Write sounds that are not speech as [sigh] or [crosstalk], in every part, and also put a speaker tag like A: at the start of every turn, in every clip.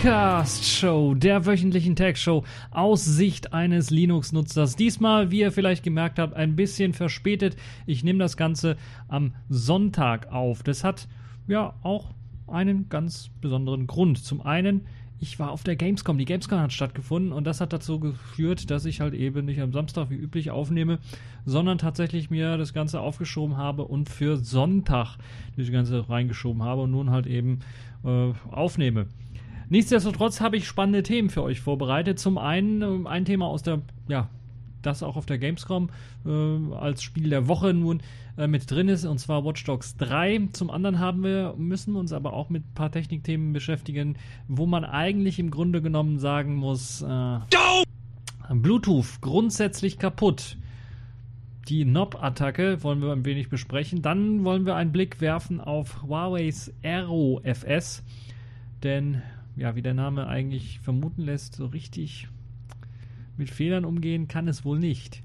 A: Podcast Show, der wöchentlichen Tech Show aus Sicht eines Linux-Nutzers. Diesmal, wie ihr vielleicht gemerkt habt, ein bisschen verspätet. Ich nehme das Ganze am Sonntag auf. Das hat ja auch einen ganz besonderen Grund. Zum einen, ich war auf der Gamescom. Die Gamescom hat stattgefunden und das hat dazu geführt, dass ich halt eben nicht am Samstag wie üblich aufnehme, sondern tatsächlich mir das Ganze aufgeschoben habe und für Sonntag das Ganze reingeschoben habe und nun halt eben äh, aufnehme. Nichtsdestotrotz habe ich spannende Themen für euch vorbereitet. Zum einen äh, ein Thema aus der, ja, das auch auf der Gamescom äh, als Spiel der Woche nun äh, mit drin ist, und zwar Watch Dogs 3. Zum anderen haben wir, müssen wir uns aber auch mit ein paar Technikthemen beschäftigen, wo man eigentlich im Grunde genommen sagen muss, äh, Bluetooth grundsätzlich kaputt. Die Knob-Attacke wollen wir ein wenig besprechen. Dann wollen wir einen Blick werfen auf Huawei's Aero FS. Denn ja, wie der Name eigentlich vermuten lässt, so richtig mit Fehlern umgehen kann es wohl nicht.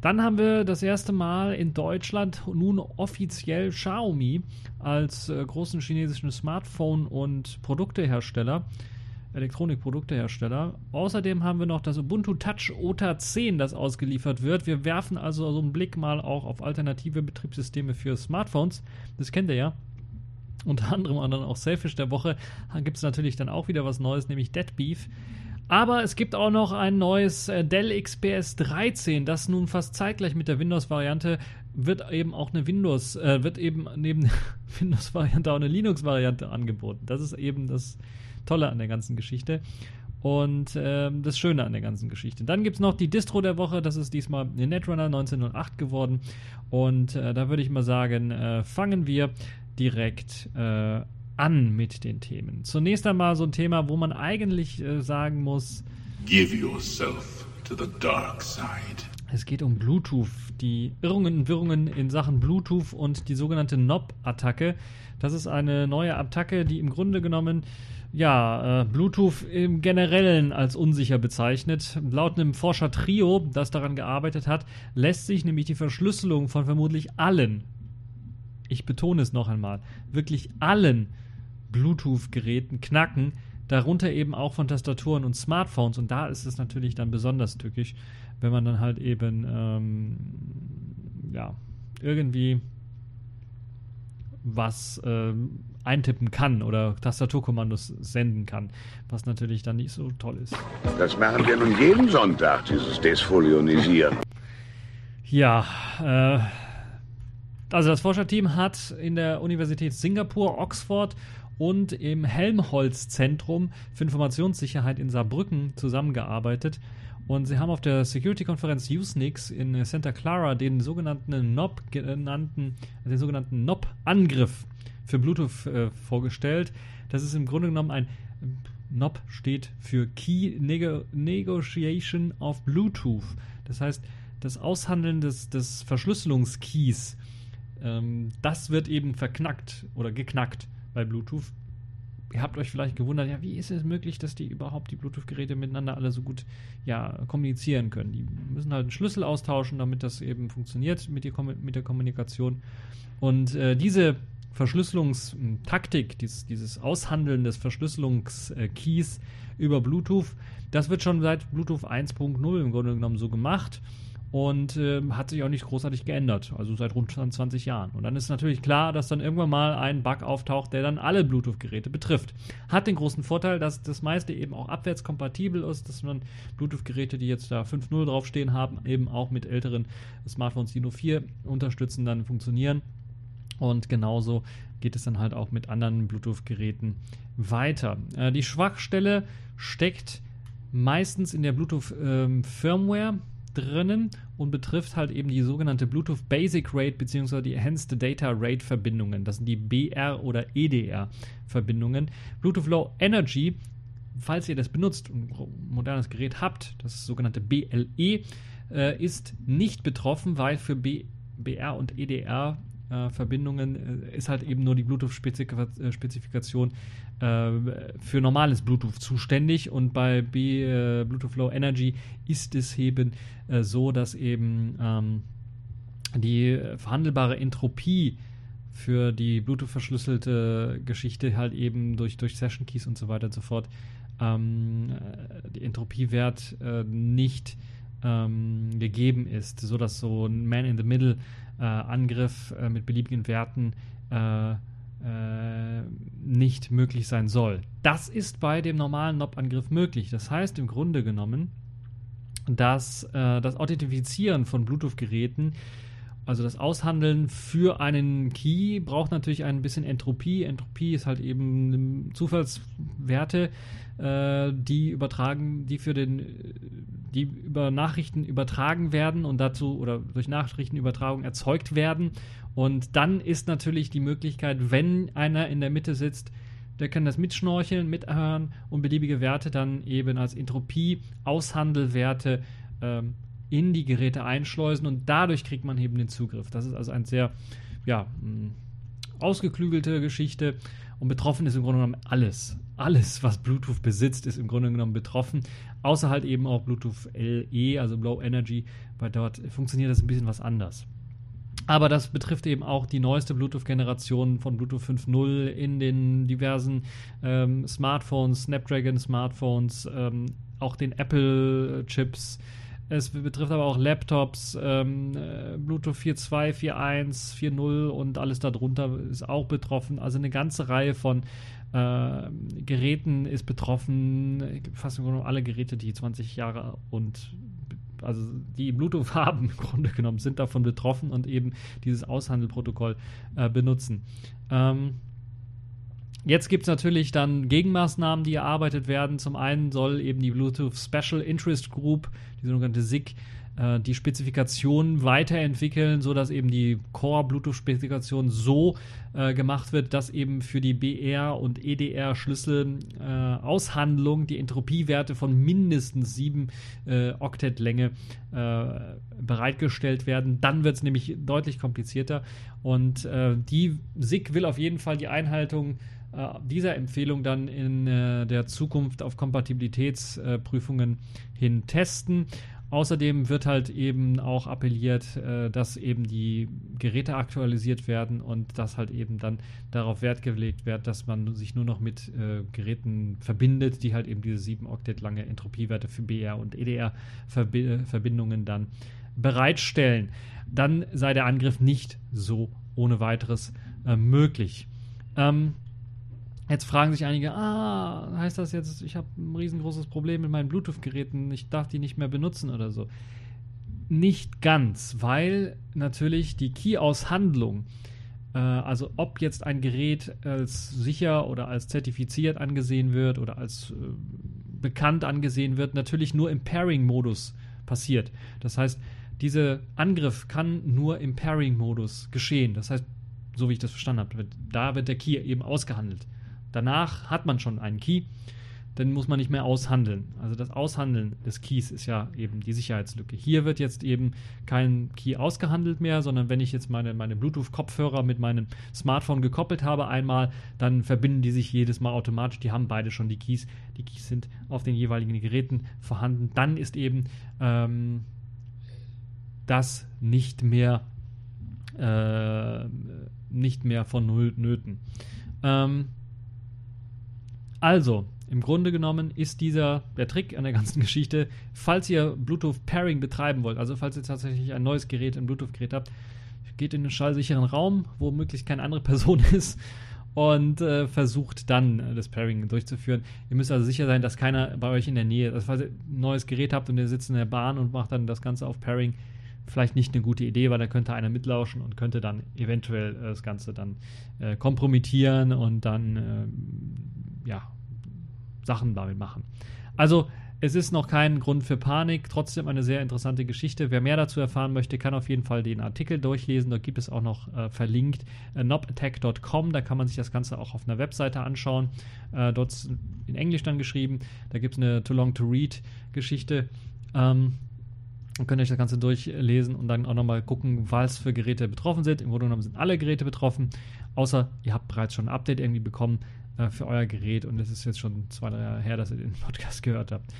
A: Dann haben wir das erste Mal in Deutschland nun offiziell Xiaomi als äh, großen chinesischen Smartphone- und Produktehersteller, Elektronikproduktehersteller. Außerdem haben wir noch das Ubuntu Touch OTA 10, das ausgeliefert wird. Wir werfen also so einen Blick mal auch auf alternative Betriebssysteme für Smartphones. Das kennt ihr ja unter anderem auch Selfish der Woche, gibt es natürlich dann auch wieder was Neues, nämlich Dead Beef. Aber es gibt auch noch ein neues äh, Dell XPS 13, das nun fast zeitgleich mit der Windows-Variante wird eben auch eine Windows, äh, wird eben neben der [laughs] Windows-Variante auch eine Linux-Variante angeboten. Das ist eben das Tolle an der ganzen Geschichte und ähm, das Schöne an der ganzen Geschichte. Dann gibt es noch die Distro der Woche, das ist diesmal eine Netrunner 1908 geworden. Und äh, da würde ich mal sagen, äh, fangen wir direkt äh, an mit den Themen. Zunächst einmal so ein Thema, wo man eigentlich äh, sagen muss: Give yourself to the dark side. Es geht um Bluetooth, die Irrungen und Wirrungen in Sachen Bluetooth und die sogenannte Knob-Attacke. Das ist eine neue Attacke, die im Grunde genommen ja, äh, Bluetooth im Generellen als unsicher bezeichnet. Laut einem Forscher-Trio, das daran gearbeitet hat, lässt sich nämlich die Verschlüsselung von vermutlich allen ich betone es noch einmal, wirklich allen Bluetooth-Geräten knacken, darunter eben auch von Tastaturen und Smartphones. Und da ist es natürlich dann besonders tückisch, wenn man dann halt eben ähm, ja, irgendwie was ähm, eintippen kann oder Tastaturkommandos senden kann, was natürlich dann nicht so toll ist.
B: Das machen wir nun jeden Sonntag, dieses Desfolionisieren.
A: Ja, äh, also das Forscherteam hat in der Universität Singapur, Oxford und im Helmholtz-Zentrum für Informationssicherheit in Saarbrücken zusammengearbeitet. Und sie haben auf der Security-Konferenz Usenix in Santa Clara den sogenannten NOP genannten, den sogenannten NOP-Angriff für Bluetooth äh, vorgestellt. Das ist im Grunde genommen ein NOP steht für Key Nego Negotiation of Bluetooth. Das heißt, das Aushandeln des, des Verschlüsselungskeys ähm, das wird eben verknackt oder geknackt bei Bluetooth. Ihr habt euch vielleicht gewundert, ja, wie ist es möglich, dass die überhaupt die Bluetooth-Geräte miteinander alle so gut ja, kommunizieren können? Die müssen halt einen Schlüssel austauschen, damit das eben funktioniert mit, die, mit der Kommunikation. Und äh, diese Verschlüsselungstaktik, dieses, dieses Aushandeln des Verschlüsselungskeys über Bluetooth, das wird schon seit Bluetooth 1.0 im Grunde genommen so gemacht und äh, hat sich auch nicht großartig geändert, also seit rund 20 Jahren. Und dann ist natürlich klar, dass dann irgendwann mal ein Bug auftaucht, der dann alle Bluetooth-Geräte betrifft. Hat den großen Vorteil, dass das meiste eben auch abwärtskompatibel ist, dass man Bluetooth-Geräte, die jetzt da 5.0 draufstehen haben, eben auch mit älteren Smartphones, die nur 4 unterstützen, dann funktionieren. Und genauso geht es dann halt auch mit anderen Bluetooth-Geräten weiter. Äh, die Schwachstelle steckt meistens in der Bluetooth-Firmware. Ähm, drinnen und betrifft halt eben die sogenannte Bluetooth Basic Rate bzw. die Enhanced Data Rate Verbindungen. Das sind die BR oder EDR Verbindungen. Bluetooth Low Energy, falls ihr das benutzt und ein modernes Gerät habt, das sogenannte BLE, äh, ist nicht betroffen, weil für B BR und EDR äh, Verbindungen äh, ist halt eben nur die Bluetooth-Spezifikation äh, für normales Bluetooth zuständig. Und bei B, äh, Bluetooth Low Energy ist es eben äh, so, dass eben ähm, die verhandelbare Entropie für die Bluetooth-verschlüsselte Geschichte halt eben durch, durch Session Keys und so weiter und so fort ähm, äh, der Entropiewert äh, nicht ähm, gegeben ist, sodass so ein Man-in-the-Middle-Angriff äh, mit beliebigen Werten äh, äh, nicht möglich sein soll. Das ist bei dem normalen NOP-Angriff möglich. Das heißt im Grunde genommen, dass äh, das Authentifizieren von Bluetooth-Geräten also das Aushandeln für einen Key braucht natürlich ein bisschen Entropie. Entropie ist halt eben Zufallswerte, äh, die übertragen, die für den, die über Nachrichten übertragen werden und dazu oder durch Nachrichtenübertragung erzeugt werden. Und dann ist natürlich die Möglichkeit, wenn einer in der Mitte sitzt, der kann das mitschnorcheln, mithören und beliebige Werte dann eben als Entropie, Aushandelwerte ähm, in die Geräte einschleusen und dadurch kriegt man eben den Zugriff. Das ist also eine sehr ja, mm, ausgeklügelte Geschichte und betroffen ist im Grunde genommen alles. Alles, was Bluetooth besitzt, ist im Grunde genommen betroffen. Außer halt eben auch Bluetooth LE, also Low Energy, weil dort funktioniert das ein bisschen was anders. Aber das betrifft eben auch die neueste Bluetooth-Generation von Bluetooth 5.0 in den diversen ähm, Smartphones, Snapdragon-Smartphones, ähm, auch den Apple-Chips. Es betrifft aber auch Laptops, ähm, äh, Bluetooth 4.2, 4.1, 4.0 und alles darunter ist auch betroffen. Also eine ganze Reihe von äh, Geräten ist betroffen. Fast im Grunde alle Geräte, die 20 Jahre und also die Bluetooth haben [laughs] im Grunde genommen, sind davon betroffen und eben dieses Aushandelprotokoll äh, benutzen. Ähm, Jetzt gibt es natürlich dann Gegenmaßnahmen, die erarbeitet werden. Zum einen soll eben die Bluetooth Special Interest Group, die sogenannte SIG, äh, die Spezifikation weiterentwickeln, sodass eben die Core-Bluetooth-Spezifikation so äh, gemacht wird, dass eben für die BR- und EDR-Schlüssel-Aushandlung äh, die Entropiewerte von mindestens 7 äh, Oktet-Länge äh, bereitgestellt werden. Dann wird es nämlich deutlich komplizierter. Und äh, die SIG will auf jeden Fall die Einhaltung äh, dieser Empfehlung dann in äh, der Zukunft auf Kompatibilitätsprüfungen hin testen. Außerdem wird halt eben auch appelliert, äh, dass eben die Geräte aktualisiert werden und dass halt eben dann darauf Wert gelegt wird, dass man sich nur noch mit äh, Geräten verbindet, die halt eben diese 7 Oktet lange Entropiewerte für BR und EDR-Verbindungen dann bereitstellen. Dann sei der Angriff nicht so ohne weiteres äh, möglich. Ähm, Jetzt fragen sich einige, ah, heißt das jetzt, ich habe ein riesengroßes Problem mit meinen Bluetooth-Geräten, ich darf die nicht mehr benutzen oder so. Nicht ganz, weil natürlich die Key-Aushandlung, äh, also ob jetzt ein Gerät als sicher oder als zertifiziert angesehen wird oder als äh, bekannt angesehen wird, natürlich nur im Pairing-Modus passiert. Das heißt, dieser Angriff kann nur im Pairing-Modus geschehen. Das heißt, so wie ich das verstanden habe, da wird der Key eben ausgehandelt. Danach hat man schon einen Key, dann muss man nicht mehr aushandeln. Also das Aushandeln des Keys ist ja eben die Sicherheitslücke. Hier wird jetzt eben kein Key ausgehandelt mehr, sondern wenn ich jetzt meine, meine Bluetooth-Kopfhörer mit meinem Smartphone gekoppelt habe einmal, dann verbinden die sich jedes Mal automatisch. Die haben beide schon die Keys. Die Keys sind auf den jeweiligen Geräten vorhanden. Dann ist eben ähm, das nicht mehr äh, nicht mehr von Null nöten. Ähm, also, im Grunde genommen ist dieser der Trick an der ganzen [laughs] Geschichte, falls ihr Bluetooth Pairing betreiben wollt, also falls ihr tatsächlich ein neues Gerät, ein Bluetooth-Gerät habt, geht in einen schallsicheren Raum, wo möglichst keine andere Person [laughs] ist und äh, versucht dann äh, das Pairing durchzuführen. Ihr müsst also sicher sein, dass keiner bei euch in der Nähe, also falls ihr ein neues Gerät habt und ihr sitzt in der Bahn und macht dann das Ganze auf Pairing, vielleicht nicht eine gute Idee, weil da könnte einer mitlauschen und könnte dann eventuell äh, das Ganze dann äh, kompromittieren und dann äh, ja, Sachen damit machen. Also es ist noch kein Grund für Panik, trotzdem eine sehr interessante Geschichte. Wer mehr dazu erfahren möchte, kann auf jeden Fall den Artikel durchlesen. Dort gibt es auch noch äh, verlinkt äh, nobattack.com. Da kann man sich das Ganze auch auf einer Webseite anschauen. Äh, dort in Englisch dann geschrieben. Da gibt es eine Too Long to Read Geschichte. Ähm, und könnt euch das Ganze durchlesen und dann auch nochmal gucken, was für Geräte betroffen sind. Im Grunde genommen sind alle Geräte betroffen, außer ihr habt bereits schon ein Update irgendwie bekommen äh, für euer Gerät und es ist jetzt schon zwei, drei Jahre her, dass ihr den [laughs] Podcast gehört habt.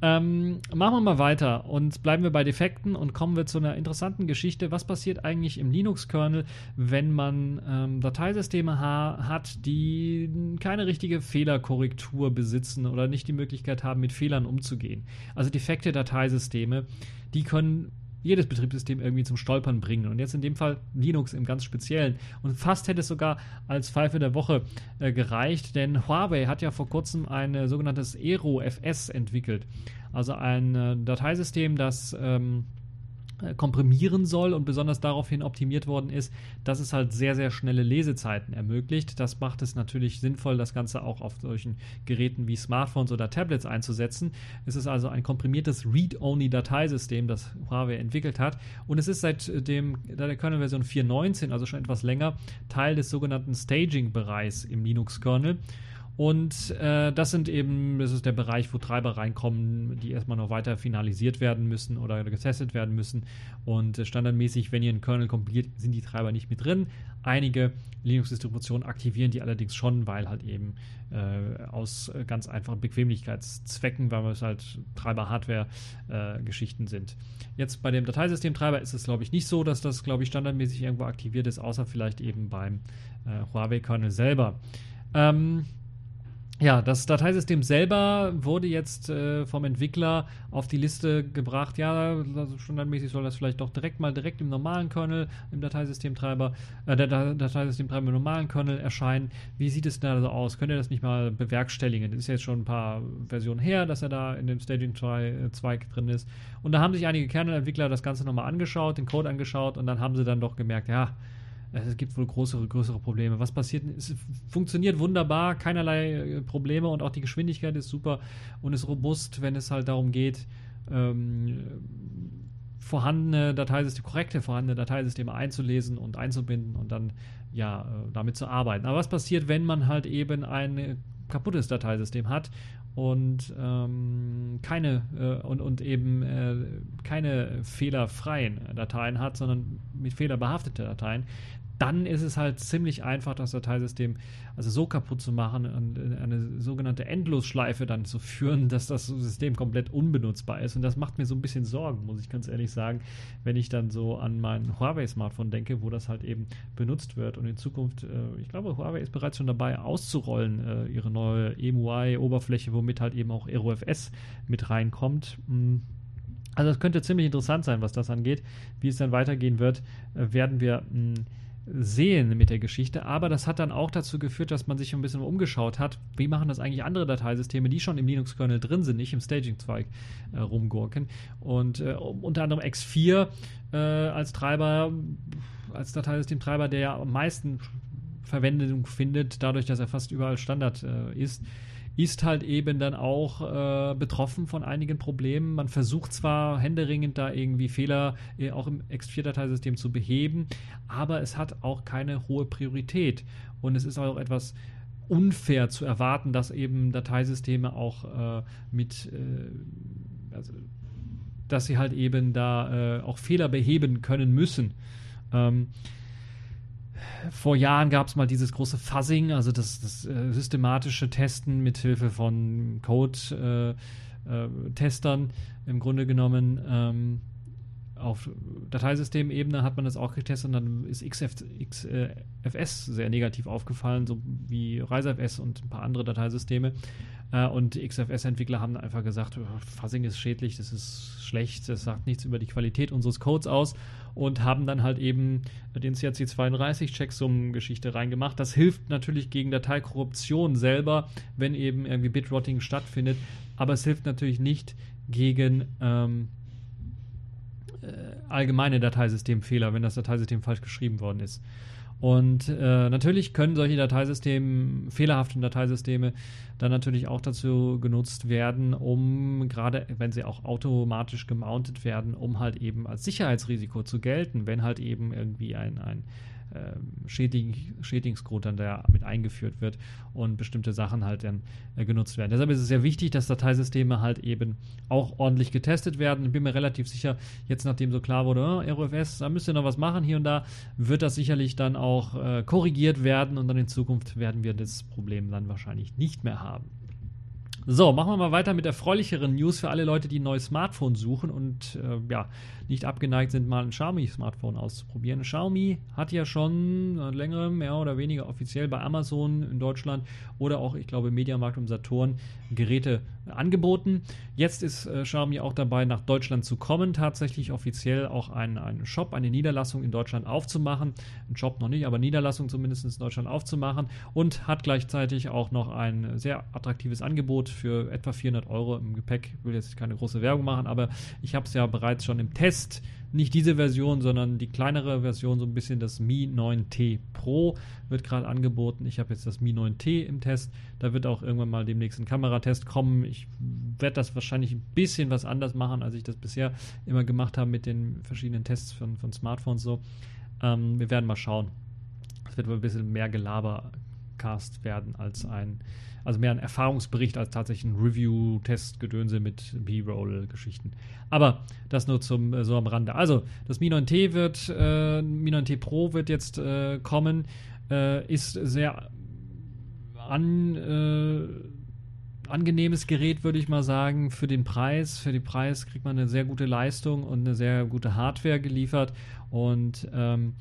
A: Ähm, machen wir mal weiter und bleiben wir bei Defekten und kommen wir zu einer interessanten Geschichte. Was passiert eigentlich im Linux-Kernel, wenn man ähm, Dateisysteme ha hat, die keine richtige Fehlerkorrektur besitzen oder nicht die Möglichkeit haben, mit Fehlern umzugehen? Also defekte Dateisysteme, die können jedes Betriebssystem irgendwie zum Stolpern bringen. Und jetzt in dem Fall Linux im ganz Speziellen. Und fast hätte es sogar als Pfeife der Woche äh, gereicht, denn Huawei hat ja vor kurzem ein äh, sogenanntes Aero FS entwickelt. Also ein äh, Dateisystem, das ähm, äh, komprimieren soll und besonders daraufhin optimiert worden ist, dass es halt sehr, sehr schnelle Lesezeiten ermöglicht. Das macht es natürlich sinnvoll, das Ganze auch auf solchen Geräten wie Smartphones oder Tablets einzusetzen. Es ist also ein komprimiertes Read-Only-Dateisystem, das Huawei entwickelt hat und es ist seit dem, der Kernel-Version 4.19, also schon etwas länger, Teil des sogenannten Staging-Bereichs im Linux-Kernel. Und äh, das sind eben, das ist der Bereich, wo Treiber reinkommen, die erstmal noch weiter finalisiert werden müssen oder getestet werden müssen. Und äh, standardmäßig, wenn ihr einen Kernel kompiliert, sind die Treiber nicht mit drin. Einige Linux-Distributionen aktivieren die allerdings schon, weil halt eben äh, aus ganz einfachen Bequemlichkeitszwecken, weil es halt Treiber-Hardware-Geschichten sind. Jetzt bei dem Dateisystemtreiber ist es, glaube ich, nicht so, dass das, glaube ich, standardmäßig irgendwo aktiviert ist, außer vielleicht eben beim äh, Huawei-Kernel selber. Ähm, ja, das Dateisystem selber wurde jetzt äh, vom Entwickler auf die Liste gebracht. Ja, also standardmäßig soll das vielleicht doch direkt mal direkt im normalen Kernel, im Dateisystemtreiber, äh, der Dateisystemtreiber im normalen Kernel erscheinen. Wie sieht es da so aus? Könnt ihr das nicht mal bewerkstelligen? Das ist jetzt schon ein paar Versionen her, dass er da in dem Staging-Zweig äh, drin ist. Und da haben sich einige Kernel-Entwickler das Ganze nochmal angeschaut, den Code angeschaut und dann haben sie dann doch gemerkt, ja, es gibt wohl größere, größere Probleme. Was passiert? Es funktioniert wunderbar, keinerlei äh, Probleme und auch die Geschwindigkeit ist super und ist robust, wenn es halt darum geht, ähm, vorhandene Dateisysteme, korrekte vorhandene Dateisysteme einzulesen und einzubinden und dann ja äh, damit zu arbeiten. Aber was passiert, wenn man halt eben ein kaputtes Dateisystem hat und ähm, keine äh, und, und eben äh, keine fehlerfreien Dateien hat, sondern mit Fehler behaftete Dateien, dann ist es halt ziemlich einfach, das Dateisystem also so kaputt zu machen und eine sogenannte Endlosschleife dann zu führen, dass das System komplett unbenutzbar ist. Und das macht mir so ein bisschen Sorgen, muss ich ganz ehrlich sagen, wenn ich dann so an mein Huawei-Smartphone denke, wo das halt eben benutzt wird. Und in Zukunft, äh, ich glaube, Huawei ist bereits schon dabei, auszurollen, äh, ihre neue EMUI-Oberfläche, womit halt eben auch AeroFS mit reinkommt. Mhm. Also es könnte ziemlich interessant sein, was das angeht. Wie es dann weitergehen wird, äh, werden wir mh, hm, sehen mit der Geschichte, aber das hat dann auch dazu geführt, dass man sich ein bisschen umgeschaut hat, wie machen das eigentlich andere Dateisysteme, die schon im Linux-Kernel drin sind, nicht im Staging-Zweig äh, rumgurken. Und äh, unter anderem X4 äh, als Treiber, als Dateisystemtreiber, der ja am meisten Verwendung findet, dadurch, dass er fast überall Standard äh, ist, ist halt eben dann auch äh, betroffen von einigen Problemen. Man versucht zwar händeringend da irgendwie Fehler äh, auch im X4-Dateisystem zu beheben, aber es hat auch keine hohe Priorität. Und es ist auch etwas unfair zu erwarten, dass eben Dateisysteme auch äh, mit, äh, also, dass sie halt eben da äh, auch Fehler beheben können müssen. Ähm, vor Jahren gab es mal dieses große Fuzzing, also das, das äh, systematische Testen mit Hilfe von Code-Testern äh, äh, im Grunde genommen. Ähm, auf Dateisystemebene hat man das auch getestet und dann ist XF, XFS sehr negativ aufgefallen, so wie ReiseFS und ein paar andere Dateisysteme. Äh, und XFS-Entwickler haben einfach gesagt, oh, Fuzzing ist schädlich, das ist schlecht, das sagt nichts über die Qualität unseres Codes aus und haben dann halt eben den CRC32-Checksum-Geschichte reingemacht. Das hilft natürlich gegen Dateikorruption selber, wenn eben irgendwie Bitrotting stattfindet, aber es hilft natürlich nicht gegen ähm, äh, allgemeine Dateisystemfehler, wenn das Dateisystem falsch geschrieben worden ist. Und äh, natürlich können solche Dateisysteme, fehlerhafte Dateisysteme, dann natürlich auch dazu genutzt werden, um, gerade wenn sie auch automatisch gemountet werden, um halt eben als Sicherheitsrisiko zu gelten, wenn halt eben irgendwie ein, ein äh, Schädig Schädigungscode dann da mit eingeführt wird und bestimmte Sachen halt dann äh, genutzt werden. Deshalb ist es sehr wichtig, dass Dateisysteme halt eben auch ordentlich getestet werden. Ich bin mir relativ sicher, jetzt nachdem so klar wurde, oh, ROFS, da müsst ihr noch was machen hier und da, wird das sicherlich dann auch äh, korrigiert werden und dann in Zukunft werden wir das Problem dann wahrscheinlich nicht mehr haben. So, machen wir mal weiter mit erfreulicheren News für alle Leute, die ein neues Smartphone suchen und äh, ja, nicht abgeneigt sind, mal ein Xiaomi-Smartphone auszuprobieren. Xiaomi hat ja schon längere, mehr oder weniger offiziell bei Amazon in Deutschland oder auch, ich glaube, Mediamarkt und Saturn Geräte angeboten. Jetzt ist äh, Xiaomi auch dabei, nach Deutschland zu kommen, tatsächlich offiziell auch einen, einen Shop, eine Niederlassung in Deutschland aufzumachen. Ein Shop noch nicht, aber Niederlassung zumindest in Deutschland aufzumachen und hat gleichzeitig auch noch ein sehr attraktives Angebot für etwa 400 Euro im Gepäck. Ich will jetzt keine große Werbung machen, aber ich habe es ja bereits schon im Test Test nicht diese Version, sondern die kleinere Version, so ein bisschen das Mi 9T Pro wird gerade angeboten. Ich habe jetzt das Mi 9T im Test. Da wird auch irgendwann mal demnächst ein Kameratest kommen. Ich werde das wahrscheinlich ein bisschen was anders machen, als ich das bisher immer gemacht habe mit den verschiedenen Tests von, von Smartphones so. Ähm, wir werden mal schauen. Es wird wohl ein bisschen mehr Gelabercast werden als ein also mehr ein Erfahrungsbericht als tatsächlich ein Review-Test-Gedönse mit B-Roll-Geschichten. Aber das nur zum äh, so am Rande. Also, das Mi 9T wird, äh, Mi 9T Pro wird jetzt äh, kommen, äh, ist sehr an, äh, angenehmes Gerät, würde ich mal sagen, für den Preis. Für den Preis kriegt man eine sehr gute Leistung und eine sehr gute Hardware geliefert und ähm,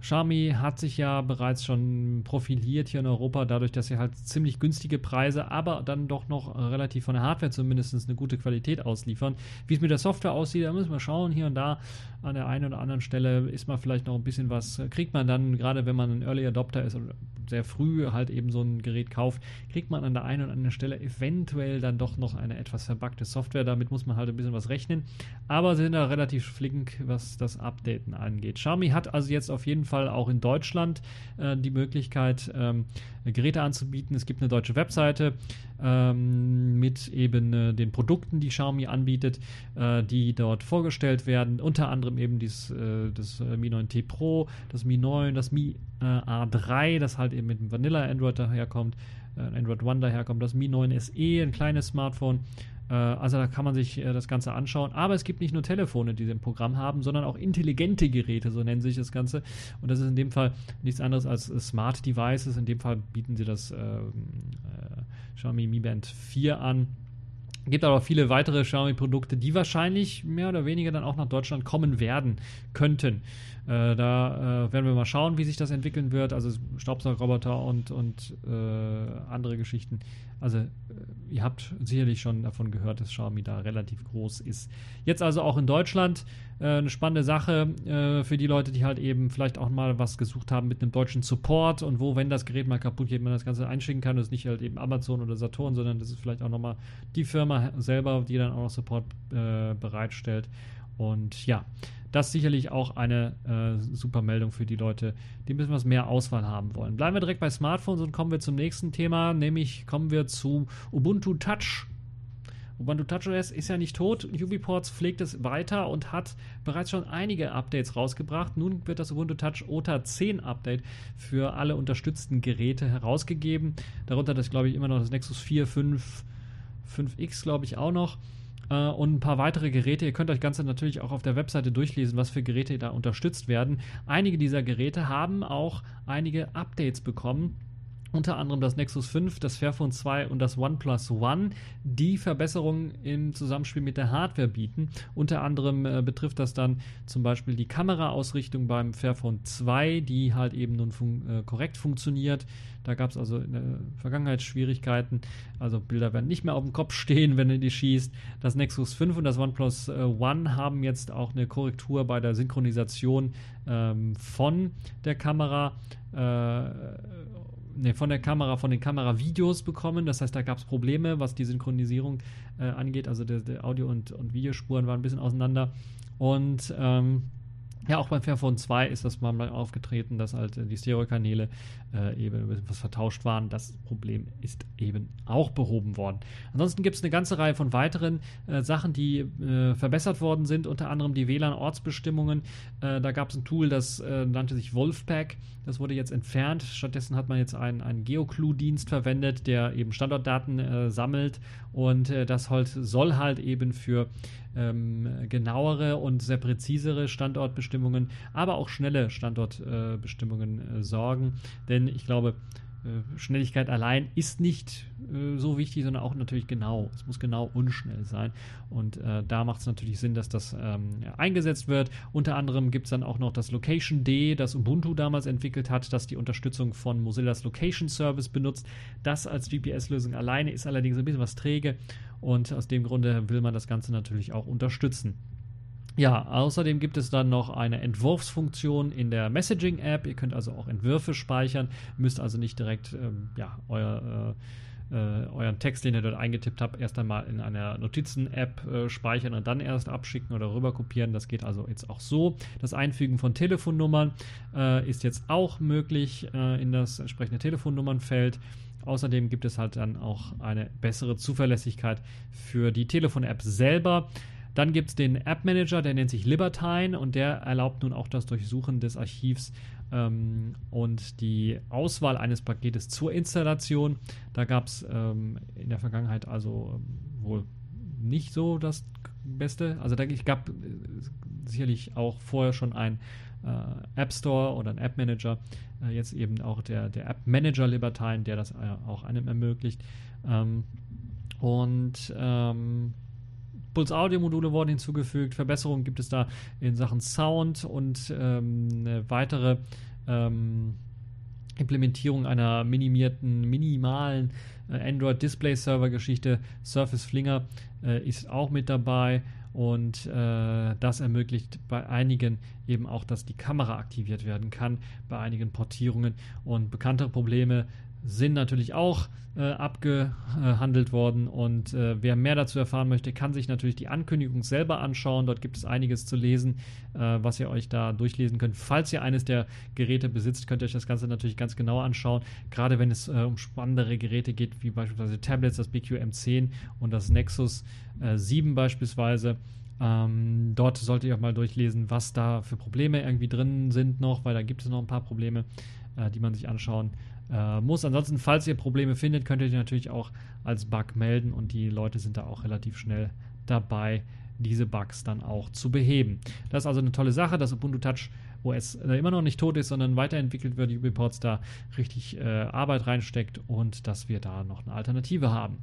A: Xiaomi hat sich ja bereits schon profiliert hier in Europa, dadurch, dass sie halt ziemlich günstige Preise, aber dann doch noch relativ von der Hardware zumindest eine gute Qualität ausliefern. Wie es mit der Software aussieht, da müssen wir schauen. Hier und da an der einen oder anderen Stelle ist man vielleicht noch ein bisschen was, kriegt man dann, gerade wenn man ein Early Adopter ist oder sehr früh halt eben so ein Gerät kauft, kriegt man an der einen oder anderen Stelle eventuell dann doch noch eine etwas verbackte Software. Damit muss man halt ein bisschen was rechnen. Aber sie sind da relativ flink, was das Updaten angeht. Xiaomi hat also jetzt auf jeden Fall auch in Deutschland äh, die Möglichkeit, ähm, Geräte anzubieten. Es gibt eine deutsche Webseite ähm, mit eben äh, den Produkten, die Xiaomi anbietet, äh, die dort vorgestellt werden. Unter anderem eben dieses, äh, das äh, Mi 9T Pro, das Mi 9, das Mi äh, A3, das halt eben mit dem Vanilla Android daherkommt, Android One daherkommt, das Mi 9 SE, ein kleines Smartphone also da kann man sich äh, das Ganze anschauen. Aber es gibt nicht nur Telefone, die sie im Programm haben, sondern auch intelligente Geräte, so nennen sich das Ganze. Und das ist in dem Fall nichts anderes als Smart Devices. In dem Fall bieten sie das ähm, äh, Xiaomi Mi Band 4 an. Gibt aber viele weitere Xiaomi-Produkte, die wahrscheinlich mehr oder weniger dann auch nach Deutschland kommen werden könnten. Äh, da äh, werden wir mal schauen, wie sich das entwickeln wird. Also Staubsaugerroboter und, und äh, andere Geschichten. Also äh, ihr habt sicherlich schon davon gehört, dass Xiaomi da relativ groß ist. Jetzt also auch in Deutschland äh, eine spannende Sache äh, für die Leute, die halt eben vielleicht auch mal was gesucht haben mit einem deutschen Support und wo, wenn das Gerät mal kaputt geht, man das Ganze einschicken kann. Das ist nicht halt eben Amazon oder Saturn, sondern das ist vielleicht auch nochmal die Firma selber, die dann auch noch Support bereitstellt. Und ja, das ist sicherlich auch eine äh, super Meldung für die Leute, die ein bisschen was mehr Auswahl haben wollen. Bleiben wir direkt bei Smartphones und kommen wir zum nächsten Thema, nämlich kommen wir zu Ubuntu Touch. Ubuntu TouchOS ist ja nicht tot. UbiPorts pflegt es weiter und hat bereits schon einige Updates rausgebracht. Nun wird das Ubuntu Touch OTA 10 Update für alle unterstützten Geräte herausgegeben. Darunter das, glaube ich, immer noch das Nexus 4, 5, 5X, glaube ich, auch noch äh, und ein paar weitere Geräte. Ihr könnt euch Ganze natürlich auch auf der Webseite durchlesen, was für Geräte da unterstützt werden. Einige dieser Geräte haben auch einige Updates bekommen unter anderem das Nexus 5, das Fairphone 2 und das OnePlus One, die Verbesserungen im Zusammenspiel mit der Hardware bieten. Unter anderem äh, betrifft das dann zum Beispiel die Kameraausrichtung beim Fairphone 2, die halt eben nun fun äh, korrekt funktioniert. Da gab es also in der Vergangenheit Schwierigkeiten. Also Bilder werden nicht mehr auf dem Kopf stehen, wenn ihr die schießt. Das Nexus 5 und das OnePlus äh, One haben jetzt auch eine Korrektur bei der Synchronisation ähm, von der Kamera. Äh, ne, von der Kamera, von den Kameravideos bekommen. Das heißt, da gab es Probleme, was die Synchronisierung äh, angeht. Also der, der Audio- und, und Videospuren waren ein bisschen auseinander. Und ähm, ja, auch beim Fairphone 2 ist das mal aufgetreten, dass halt die Stereokanäle äh, eben etwas vertauscht waren. Das Problem ist eben auch behoben worden. Ansonsten gibt es eine ganze Reihe von weiteren äh, Sachen, die äh, verbessert worden sind, unter anderem die WLAN-Ortsbestimmungen. Äh, da gab es ein Tool, das äh, nannte sich Wolfpack. Das wurde jetzt entfernt. Stattdessen hat man jetzt einen, einen Geoclue-Dienst verwendet, der eben Standortdaten äh, sammelt und das halt, soll halt eben für ähm, genauere und sehr präzisere Standortbestimmungen, aber auch schnelle Standortbestimmungen äh, sorgen. Denn ich glaube, äh, Schnelligkeit allein ist nicht äh, so wichtig, sondern auch natürlich genau. Es muss genau unschnell sein. Und äh, da macht es natürlich Sinn, dass das ähm, eingesetzt wird. Unter anderem gibt es dann auch noch das Location D, das Ubuntu damals entwickelt hat, das die Unterstützung von Mozillas Location Service benutzt. Das als GPS-Lösung alleine ist allerdings ein bisschen was träge und aus dem Grunde will man das Ganze natürlich auch unterstützen. Ja, außerdem gibt es dann noch eine Entwurfsfunktion in der Messaging-App. Ihr könnt also auch Entwürfe speichern, müsst also nicht direkt ähm, ja, euer, äh, äh, euren Text, den ihr dort eingetippt habt, erst einmal in einer Notizen-App äh, speichern und dann erst abschicken oder rüber kopieren. Das geht also jetzt auch so. Das Einfügen von Telefonnummern äh, ist jetzt auch möglich äh, in das entsprechende Telefonnummernfeld. Außerdem gibt es halt dann auch eine bessere Zuverlässigkeit für die Telefon-App selber. Dann gibt es den App Manager, der nennt sich Libertine und der erlaubt nun auch das Durchsuchen des Archivs ähm, und die Auswahl eines Paketes zur Installation. Da gab es ähm, in der Vergangenheit also ähm, wohl nicht so das Beste. Also da gab äh, sicherlich auch vorher schon ein äh, App Store oder ein App Manager. Äh, jetzt eben auch der, der App Manager Libertine, der das äh, auch einem ermöglicht. Ähm, und ähm, Puls Audio Module wurden hinzugefügt. Verbesserungen gibt es da in Sachen Sound und ähm, weitere ähm, Implementierung einer minimierten, minimalen äh, Android Display Server Geschichte. Surface Flinger äh, ist auch mit dabei und äh, das ermöglicht bei einigen eben auch, dass die Kamera aktiviert werden kann, bei einigen Portierungen und bekanntere Probleme sind natürlich auch äh, abgehandelt worden. Und äh, wer mehr dazu erfahren möchte, kann sich natürlich die Ankündigung selber anschauen. Dort gibt es einiges zu lesen, äh, was ihr euch da durchlesen könnt. Falls ihr eines der Geräte besitzt, könnt ihr euch das Ganze natürlich ganz genau anschauen. Gerade wenn es äh, um spannendere Geräte geht, wie beispielsweise Tablets, das BQM10 und das Nexus 7 äh, beispielsweise. Ähm, dort solltet ihr auch mal durchlesen, was da für Probleme irgendwie drin sind noch, weil da gibt es noch ein paar Probleme, äh, die man sich anschauen äh, muss. Ansonsten, falls ihr Probleme findet, könnt ihr die natürlich auch als Bug melden und die Leute sind da auch relativ schnell dabei, diese Bugs dann auch zu beheben. Das ist also eine tolle Sache, dass Ubuntu Touch OS äh, immer noch nicht tot ist, sondern weiterentwickelt wird, Ubiports da richtig äh, Arbeit reinsteckt und dass wir da noch eine Alternative haben.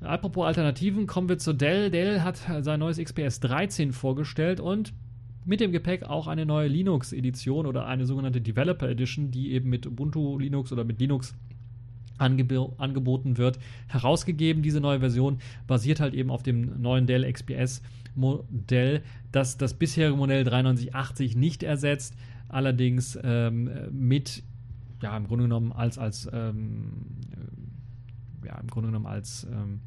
A: Apropos Alternativen, kommen wir zu Dell. Dell hat sein neues XPS 13 vorgestellt und mit dem Gepäck auch eine neue Linux-Edition oder eine sogenannte Developer Edition, die eben mit Ubuntu Linux oder mit Linux angeb angeboten wird, herausgegeben. Diese neue Version basiert halt eben auf dem neuen Dell XPS Modell, das das bisherige Modell 9380 nicht ersetzt, allerdings ähm, mit, ja, im Grunde genommen als, als, ähm, ja, im Grunde genommen als, ähm,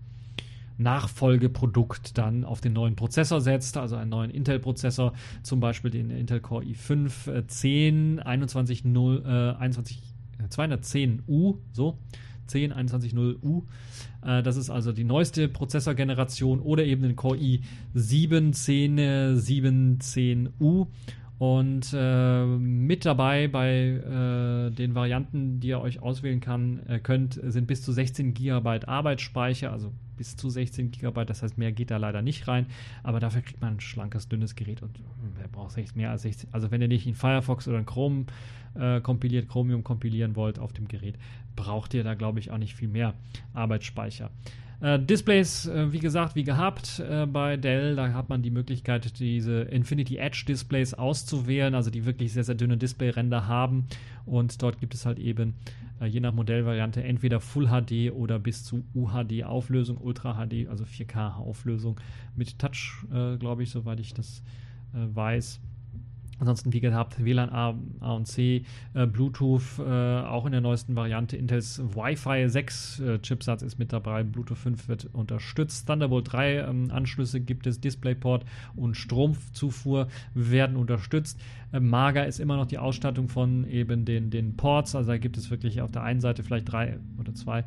A: Nachfolgeprodukt dann auf den neuen Prozessor setzt, also einen neuen Intel-Prozessor, zum Beispiel den Intel Core i5 10 210, äh, 21, 210U, so. 10 210U. Äh, das ist also die neueste Prozessorgeneration oder eben den Core i7 10 710U. Und äh, mit dabei bei äh, den Varianten, die ihr euch auswählen kann, äh, könnt, sind bis zu 16 GB Arbeitsspeicher, also bis zu 16 GB. Das heißt, mehr geht da leider nicht rein. Aber dafür kriegt man ein schlankes, dünnes Gerät und wer braucht mehr als 16? Also wenn ihr nicht in Firefox oder in Chrome äh, kompiliert, Chromium kompilieren wollt auf dem Gerät, braucht ihr da, glaube ich, auch nicht viel mehr Arbeitsspeicher. Äh, Displays, äh, wie gesagt, wie gehabt äh, bei Dell, da hat man die Möglichkeit, diese Infinity Edge Displays auszuwählen, also die wirklich sehr, sehr dünne Displayränder haben. Und dort gibt es halt eben äh, je nach Modellvariante entweder Full HD oder bis zu UHD Auflösung, Ultra HD, also 4K Auflösung mit Touch, äh, glaube ich, soweit ich das äh, weiß. Ansonsten, wie gehabt, WLAN A, A und C, äh, Bluetooth, äh, auch in der neuesten Variante. Intels Wi-Fi 6 äh, Chipsatz ist mit dabei. Bluetooth 5 wird unterstützt. Thunderbolt 3 ähm, Anschlüsse gibt es. DisplayPort und Stromzufuhr werden unterstützt. Äh, mager ist immer noch die Ausstattung von eben den, den Ports. Also da gibt es wirklich auf der einen Seite vielleicht drei oder zwei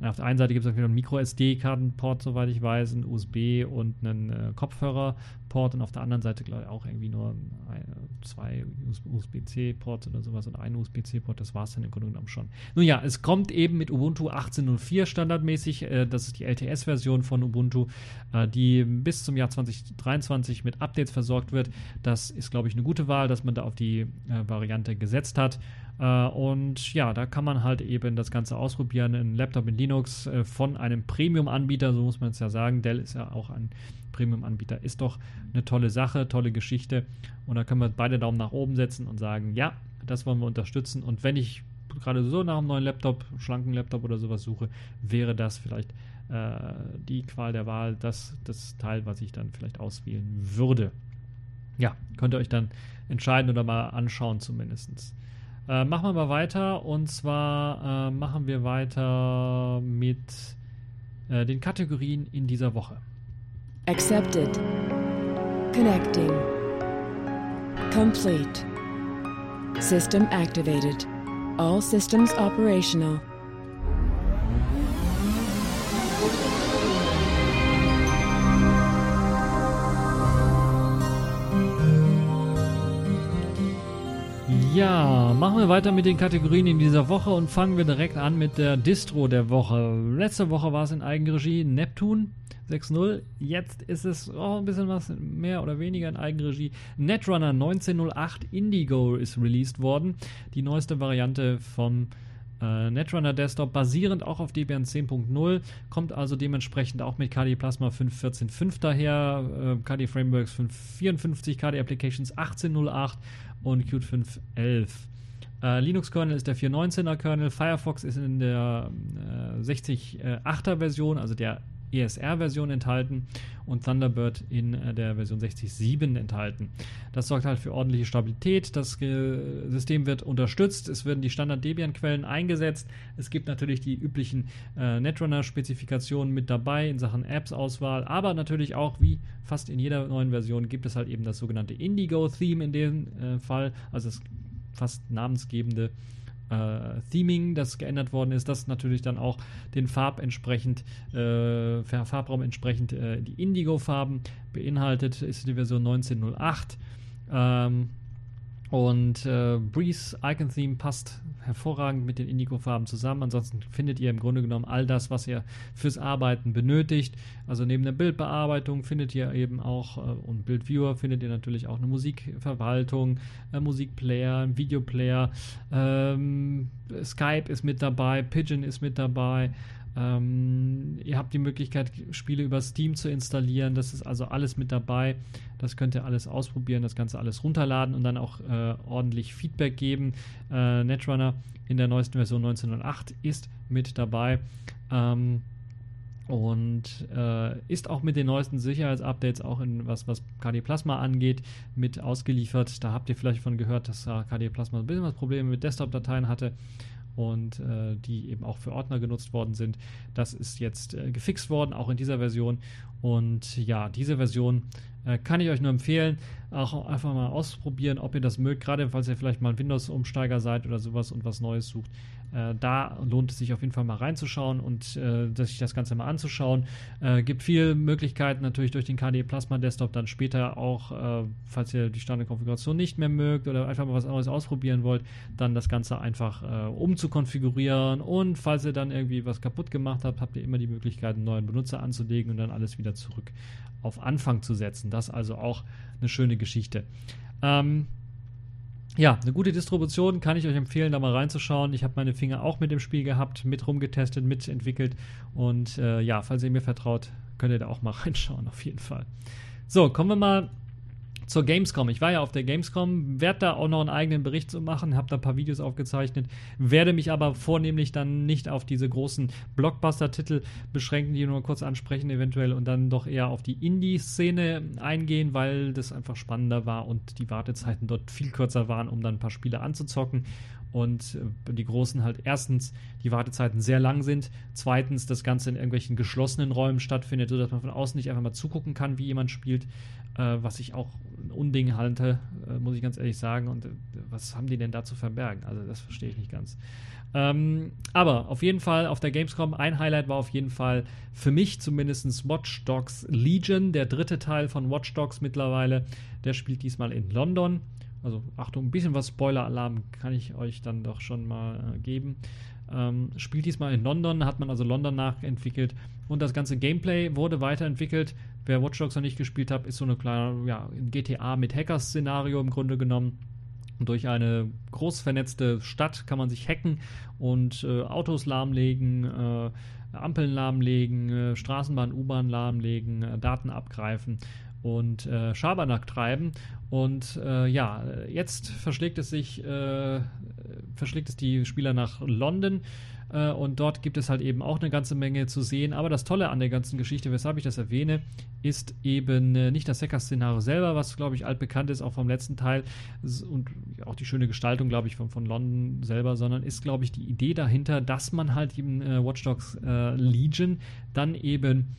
A: auf der einen Seite gibt es einen Micro-SD-Kartenport, soweit ich weiß, einen USB und einen äh, Kopfhörerport und auf der anderen Seite, glaube ich, auch irgendwie nur ein, zwei USB-C-Ports oder sowas und ein USB-C-Port. Das war es dann im Grunde genommen schon. Nun ja, es kommt eben mit Ubuntu 18.04 standardmäßig. Äh, das ist die LTS-Version von Ubuntu, äh, die bis zum Jahr 2023 mit Updates versorgt wird. Das ist, glaube ich, eine gute Wahl, dass man da auf die äh, Variante gesetzt hat. Äh, und ja, da kann man halt eben das Ganze ausprobieren. Ein Laptop in Linux äh, von einem Premium-Anbieter, so muss man es ja sagen. Dell ist ja auch ein Premium-Anbieter. Ist doch eine tolle Sache, tolle Geschichte. Und da können wir beide Daumen nach oben setzen und sagen, ja, das wollen wir unterstützen. Und wenn ich gerade so nach einem neuen Laptop, schlanken Laptop oder sowas suche, wäre das vielleicht äh, die Qual der Wahl, das, das Teil, was ich dann vielleicht auswählen würde. Ja, könnt ihr euch dann entscheiden oder mal anschauen zumindest. Äh, machen wir mal weiter und zwar äh, machen wir weiter mit äh, den Kategorien in dieser Woche.
C: Accepted. Connecting. Complete. System activated. All systems operational.
A: Ja, machen wir weiter mit den Kategorien in dieser Woche und fangen wir direkt an mit der Distro der Woche. Letzte Woche war es in Eigenregie Neptune 6.0. Jetzt ist es auch ein bisschen was mehr oder weniger in Eigenregie. Netrunner 1908 Indigo ist released worden. Die neueste Variante vom äh, Netrunner Desktop basierend auch auf Debian 10.0, kommt also dementsprechend auch mit KDE Plasma 5.14.5 daher, äh, KDE Frameworks 5.54, KDE Applications 18.08 und Qt 5.11. Äh, Linux-Kernel ist der 4.19er Kernel, Firefox ist in der äh, 60.8er Version, also der ESR-Version enthalten und Thunderbird in äh, der Version 60.7 enthalten. Das sorgt halt für ordentliche Stabilität. Das äh, System wird unterstützt. Es werden die Standard-Debian-Quellen eingesetzt. Es gibt natürlich die üblichen äh, Netrunner-Spezifikationen mit dabei in Sachen Apps-Auswahl, aber natürlich auch wie fast in jeder neuen Version gibt es halt eben das sogenannte Indigo-Theme in dem äh, Fall, also das fast namensgebende äh, Theming, das geändert worden ist, das natürlich dann auch den Farb entsprechend, äh, Farbraum entsprechend äh, die Indigo-Farben beinhaltet, ist die Version 1908. Ähm, und äh, Breeze Icon Theme passt hervorragend mit den Indigo-Farben zusammen. Ansonsten findet ihr im Grunde genommen all das, was ihr fürs Arbeiten benötigt. Also neben der Bildbearbeitung findet ihr eben auch äh, und Bildviewer findet ihr natürlich auch eine Musikverwaltung, äh, Musikplayer, ein Videoplayer. Ähm, Skype ist mit dabei, Pigeon ist mit dabei. Ähm, ihr habt die Möglichkeit, Spiele über Steam zu installieren. Das ist also alles mit dabei. Das könnt ihr alles ausprobieren, das Ganze alles runterladen und dann auch äh, ordentlich Feedback geben. Äh, Netrunner in der neuesten Version 1908 ist mit dabei. Ähm, und äh, ist auch mit den neuesten Sicherheitsupdates auch in was, was KD Plasma angeht, mit ausgeliefert. Da habt ihr vielleicht von gehört, dass äh, KD Plasma ein bisschen was Probleme mit Desktop-Dateien hatte und äh, die eben auch für Ordner genutzt worden sind. Das ist jetzt äh, gefixt worden, auch in dieser Version. Und ja, diese Version äh, kann ich euch nur empfehlen. Auch einfach mal ausprobieren, ob ihr das mögt, gerade falls ihr vielleicht mal ein Windows-Umsteiger seid oder sowas und was Neues sucht. Äh, da lohnt es sich auf jeden Fall mal reinzuschauen und äh, sich das Ganze mal anzuschauen. Äh, gibt viele Möglichkeiten natürlich durch den KDE Plasma Desktop dann später auch, äh, falls ihr die Standardkonfiguration nicht mehr mögt oder einfach mal was Neues ausprobieren wollt, dann das Ganze einfach äh, umzukonfigurieren und falls ihr dann irgendwie was kaputt gemacht habt, habt ihr immer die Möglichkeit, einen neuen Benutzer anzulegen und dann alles wieder zurück auf Anfang zu setzen. Das also auch eine schöne Geschichte. Ähm, ja, eine gute Distribution kann ich euch empfehlen, da mal reinzuschauen. Ich habe meine Finger auch mit dem Spiel gehabt, mit rumgetestet, mitentwickelt. Und äh, ja, falls ihr mir vertraut, könnt ihr da auch mal [laughs] reinschauen, auf jeden Fall. So, kommen wir mal zur Gamescom. Ich war ja auf der Gamescom, werde da auch noch einen eigenen Bericht zu machen, habe da ein paar Videos aufgezeichnet, werde mich aber vornehmlich dann nicht auf diese großen Blockbuster-Titel beschränken, die nur kurz ansprechen eventuell und dann doch eher auf die Indie-Szene eingehen, weil das einfach spannender war und die Wartezeiten dort viel kürzer waren, um dann ein paar Spiele anzuzocken und äh, die großen halt erstens die Wartezeiten sehr lang sind, zweitens das Ganze in irgendwelchen geschlossenen Räumen stattfindet, sodass man von außen nicht einfach mal zugucken kann, wie jemand spielt, äh, was ich auch ein Unding halte, äh, muss ich ganz ehrlich sagen. Und äh, was haben die denn da zu verbergen? Also das verstehe ich nicht ganz. Ähm, aber auf jeden Fall auf der Gamescom ein Highlight war auf jeden Fall für mich zumindest Watch Dogs Legion, der dritte Teil von Watch Dogs mittlerweile. Der spielt diesmal in London. Also Achtung, ein bisschen was Spoiler-Alarm kann ich euch dann doch schon mal äh, geben. Ähm, spielt diesmal in London, hat man also London nachentwickelt und das ganze Gameplay wurde weiterentwickelt. Wer Watch Dogs noch nicht gespielt hat, ist so eine kleine, ja, GTA mit Hackers-Szenario im Grunde genommen. Durch eine groß vernetzte Stadt kann man sich hacken und äh, Autos lahmlegen, äh, Ampeln lahmlegen, äh, Straßenbahn, U-Bahn lahmlegen, äh, Daten abgreifen und äh, Schabernack treiben. Und äh, ja, jetzt verschlägt es sich, äh, verschlägt es die Spieler nach London. Äh, und dort gibt es halt eben auch eine ganze Menge zu sehen. Aber das Tolle an der ganzen Geschichte, weshalb ich das erwähne, ist eben äh, nicht das Hacker-Szenario selber, was glaube ich altbekannt ist, auch vom letzten Teil und auch die schöne Gestaltung, glaube ich, von, von London selber, sondern ist, glaube ich, die Idee dahinter, dass man halt eben äh, Watch Dogs äh, Legion dann eben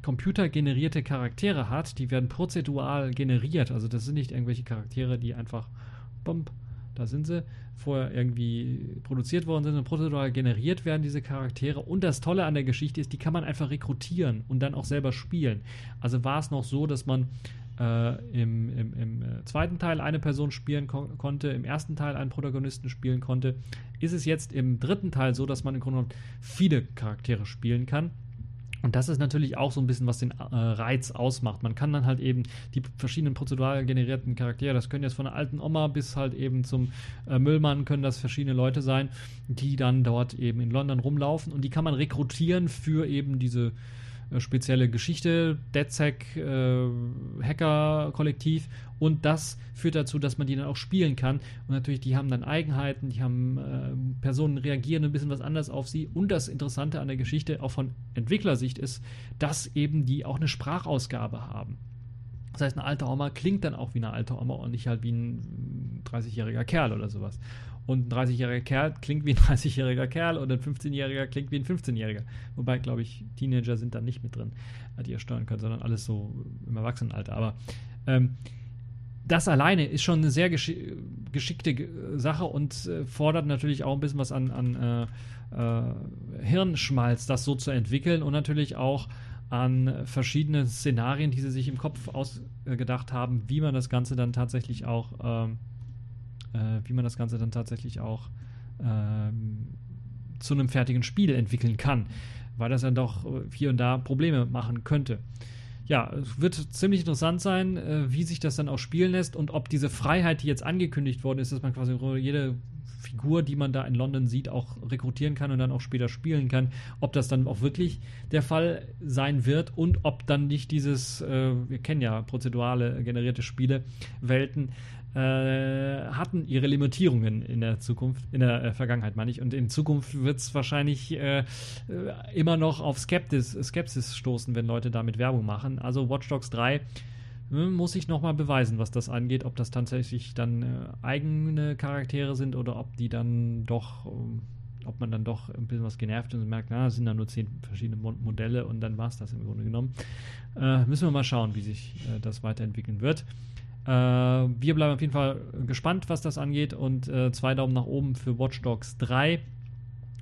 A: computergenerierte Charaktere hat, die werden prozedural generiert. Also das sind nicht irgendwelche Charaktere, die einfach, bump, da sind sie, vorher irgendwie produziert worden sind und prozedural generiert werden, diese Charaktere. Und das Tolle an der Geschichte ist, die kann man einfach rekrutieren und dann auch selber spielen. Also war es noch so, dass man äh, im, im, im, äh, zweiten Teil eine Person spielen ko konnte, im ersten Teil einen Protagonisten spielen konnte, ist es jetzt im dritten Teil so, dass man im Grunde genommen viele Charaktere spielen kann. Und das ist natürlich auch so ein bisschen, was den äh, Reiz ausmacht. Man kann dann halt eben die verschiedenen prozedural generierten Charaktere, das können jetzt von der alten Oma bis halt eben zum äh, Müllmann, können das verschiedene Leute sein, die dann dort eben in London rumlaufen und die kann man rekrutieren für eben diese spezielle Geschichte, DedSec, äh, Hacker-Kollektiv und das führt dazu, dass man die dann auch spielen kann und natürlich, die haben dann Eigenheiten, die haben äh, Personen reagieren ein bisschen was anders auf sie und das Interessante an der Geschichte auch von Entwicklersicht ist, dass eben die auch eine Sprachausgabe haben. Das heißt, eine alte Oma klingt dann auch wie eine alte Oma und nicht halt wie ein 30-jähriger Kerl oder sowas. Und ein 30-jähriger Kerl klingt wie ein [laughs] 30-jähriger Kerl und ein 15-jähriger klingt wie ein 15-jähriger. Wobei, glaube ich, Teenager sind da nicht mit drin, die ihr steuern könnt, sondern alles so im Erwachsenenalter. Aber ähm, das alleine ist schon eine sehr geschick geschickte Sache und äh, fordert natürlich auch ein bisschen was an, an äh, äh, Hirnschmalz, das so zu entwickeln und natürlich auch an verschiedene Szenarien, die sie sich im Kopf ausgedacht haben, wie man das Ganze dann tatsächlich auch ähm, äh, wie man das Ganze dann tatsächlich auch ähm, zu einem fertigen Spiel entwickeln kann, weil das dann doch hier und da Probleme machen könnte. Ja, es wird ziemlich interessant sein, äh, wie sich das dann auch spielen lässt und ob diese Freiheit, die jetzt angekündigt worden ist, dass man quasi jede Figur, die man da in London sieht, auch rekrutieren kann und dann auch später spielen kann, ob das dann auch wirklich der Fall sein wird und ob dann nicht dieses, äh, wir kennen ja prozedurale generierte Spiele, Welten, äh, hatten ihre Limitierungen in der Zukunft, in der äh, Vergangenheit meine ich. Und in Zukunft wird es wahrscheinlich äh, äh, immer noch auf Skeptis, Skepsis stoßen, wenn Leute damit Werbung machen. Also Watch Dogs 3 hm, muss ich nochmal beweisen, was das angeht, ob das tatsächlich dann äh, eigene Charaktere sind oder ob die dann doch, ähm, ob man dann doch ein bisschen was genervt und merkt, na, sind da nur zehn verschiedene Modelle und dann war es das im Grunde genommen. Äh, müssen wir mal schauen, wie sich äh, das weiterentwickeln wird. Äh, wir bleiben auf jeden Fall gespannt, was das angeht. Und äh, zwei Daumen nach oben für Watch Dogs 3.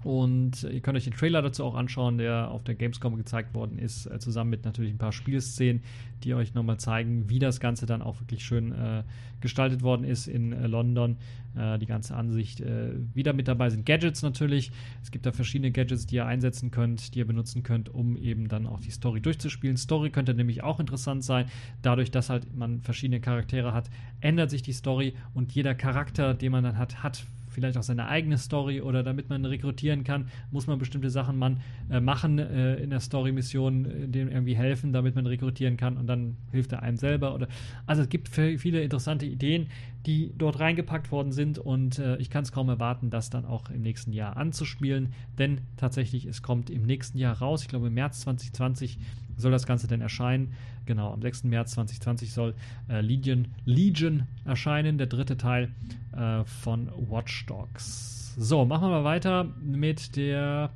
A: Und ihr könnt euch den Trailer dazu auch anschauen, der auf der Gamescom gezeigt worden ist, äh, zusammen mit natürlich ein paar Spielszenen, die euch nochmal zeigen, wie das Ganze dann auch wirklich schön äh, gestaltet worden ist in äh, London. Äh, die ganze Ansicht. Äh, wieder mit dabei sind Gadgets natürlich. Es gibt da verschiedene Gadgets, die ihr einsetzen könnt, die ihr benutzen könnt, um eben dann auch die Story durchzuspielen. Story könnte nämlich auch interessant sein. Dadurch, dass halt man verschiedene Charaktere hat, ändert sich die Story und jeder Charakter, den man dann hat, hat vielleicht auch seine eigene Story oder damit man rekrutieren kann, muss man bestimmte Sachen man äh, machen äh, in der Story-Mission, äh, dem irgendwie helfen, damit man rekrutieren kann und dann hilft er einem selber. Oder also es gibt viele interessante Ideen, die dort reingepackt worden sind und äh, ich kann es kaum erwarten, das dann auch im nächsten Jahr anzuspielen, denn tatsächlich es kommt im nächsten Jahr raus. Ich glaube im März 2020 soll das Ganze denn erscheinen. Genau, am 6. März 2020 soll äh, Legion, Legion erscheinen, der dritte Teil äh, von Watch Dogs. So, machen wir mal weiter mit der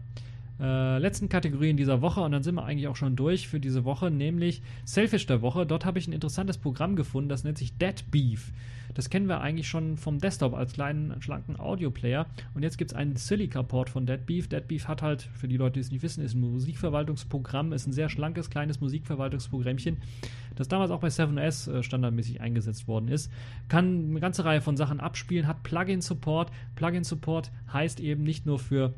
A: äh, letzten Kategorie in dieser Woche und dann sind wir eigentlich auch schon durch für diese Woche, nämlich Selfish der Woche. Dort habe ich ein interessantes Programm gefunden, das nennt sich Dead Beef. Das kennen wir eigentlich schon vom Desktop als kleinen, schlanken Audioplayer. Und jetzt gibt es einen Silica-Port von Deadbeef. Deadbeef hat halt, für die Leute, die es nicht wissen, ist ein Musikverwaltungsprogramm, ist ein sehr schlankes, kleines Musikverwaltungsprogrammchen, das damals auch bei 7S äh, standardmäßig eingesetzt worden ist. Kann eine ganze Reihe von Sachen abspielen, hat Plugin-Support. Plugin-Support heißt eben nicht nur für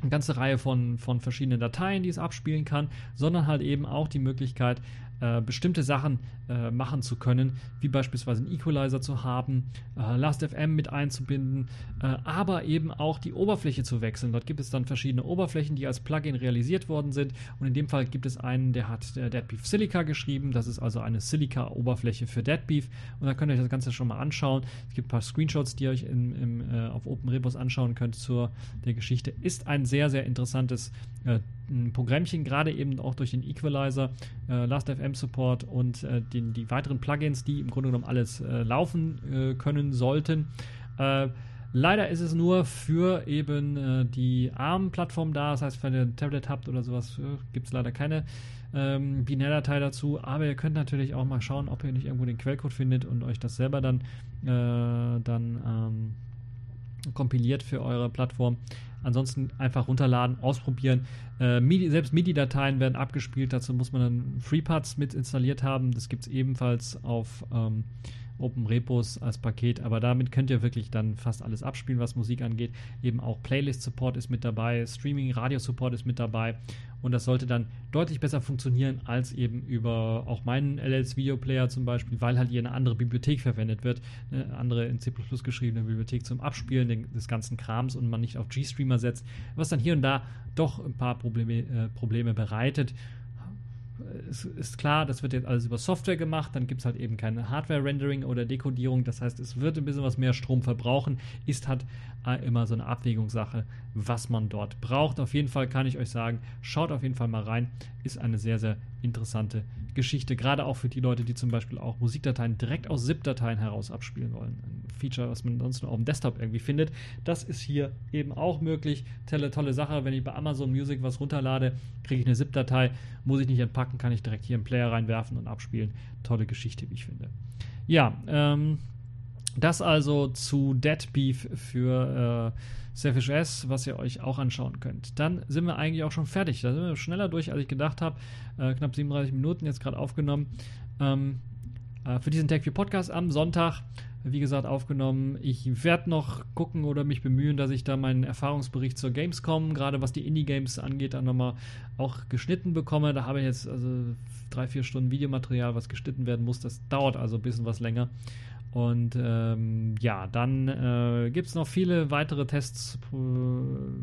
A: eine ganze Reihe von, von verschiedenen Dateien, die es abspielen kann, sondern halt eben auch die Möglichkeit, äh, bestimmte Sachen äh, machen zu können, wie beispielsweise einen Equalizer zu haben, äh, Last.fm mit einzubinden, äh, aber eben auch die Oberfläche zu wechseln. Dort gibt es dann verschiedene Oberflächen, die als Plugin realisiert worden sind und in dem Fall gibt es einen, der hat der Deadbeef Silica geschrieben. Das ist also eine Silica-Oberfläche für Deadbeef und da könnt ihr euch das Ganze schon mal anschauen. Es gibt ein paar Screenshots, die ihr euch im, im, äh, auf OpenRepos anschauen könnt zur der Geschichte. Ist ein sehr, sehr interessantes äh, Programmchen, gerade eben auch durch den Equalizer, äh, Last.fm-Support und äh, den, die weiteren Plugins, die im Grunde genommen alles äh, laufen äh, können sollten. Äh, leider ist es nur für eben die ARM-Plattform da, das heißt, wenn ihr ein Tablet habt oder sowas, gibt es leider keine ähm, Binärdatei dazu, aber ihr könnt natürlich auch mal schauen, ob ihr nicht irgendwo den Quellcode findet und euch das selber dann, dann ähm, kompiliert für eure Plattform. Ansonsten einfach runterladen, ausprobieren. Äh, MIDI, selbst MIDI-Dateien werden abgespielt. Dazu muss man dann FreePads mit installiert haben. Das gibt es ebenfalls auf ähm, Open Repos als Paket. Aber damit könnt ihr wirklich dann fast alles abspielen, was Musik angeht. Eben auch Playlist-Support ist mit dabei, Streaming, Radio-Support ist mit dabei. Und das sollte dann deutlich besser funktionieren als eben über auch meinen LLs Videoplayer zum Beispiel, weil halt hier eine andere Bibliothek verwendet wird, eine andere in C geschriebene Bibliothek zum Abspielen des ganzen Krams und man nicht auf GStreamer setzt, was dann hier und da doch ein paar Probleme, äh, Probleme bereitet es ist klar, das wird jetzt alles über Software gemacht, dann gibt es halt eben keine Hardware-Rendering oder Dekodierung. Das heißt, es wird ein bisschen was mehr Strom verbrauchen, ist äh, immer so eine Abwägungssache, was man dort braucht. Auf jeden Fall kann ich euch sagen, schaut auf jeden Fall mal rein. Ist eine sehr, sehr interessante Geschichte. Gerade auch für die Leute, die zum Beispiel auch Musikdateien direkt aus ZIP-Dateien heraus abspielen wollen. Ein Feature, was man sonst nur auf dem Desktop irgendwie findet. Das ist hier eben auch möglich. Tolle, tolle Sache. Wenn ich bei Amazon Music was runterlade, kriege ich eine ZIP-Datei. Muss ich nicht entpacken, kann ich direkt hier einen Player reinwerfen und abspielen. Tolle Geschichte, wie ich finde. Ja, ähm, das also zu Dead Beef für äh, Selfish S, was ihr euch auch anschauen könnt. Dann sind wir eigentlich auch schon fertig. Da sind wir schneller durch, als ich gedacht habe. Äh, knapp 37 Minuten jetzt gerade aufgenommen. Ähm, äh, für diesen TechView Podcast am Sonntag, wie gesagt, aufgenommen. Ich werde noch gucken oder mich bemühen, dass ich da meinen Erfahrungsbericht zur Gamescom, gerade was die Indie-Games angeht, dann nochmal auch geschnitten bekomme. Da habe ich jetzt also drei, vier Stunden Videomaterial, was geschnitten werden muss. Das dauert also ein bisschen was länger. Und ähm, ja, dann äh, gibt es noch viele weitere Tests, äh,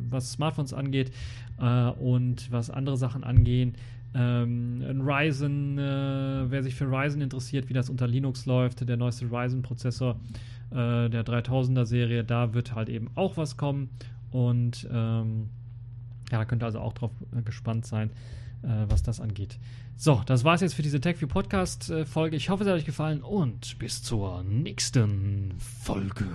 A: was Smartphones angeht äh, und was andere Sachen angehen. Ähm, ein Ryzen, äh, wer sich für Ryzen interessiert, wie das unter Linux läuft, der neueste Ryzen-Prozessor äh, der 3000er Serie, da wird halt eben auch was kommen. Und ähm, ja, da könnt ihr also auch drauf gespannt sein äh, was das angeht. So, das war's jetzt für diese TechView Podcast-Folge. Äh, ich hoffe, es hat euch gefallen und bis zur nächsten Folge.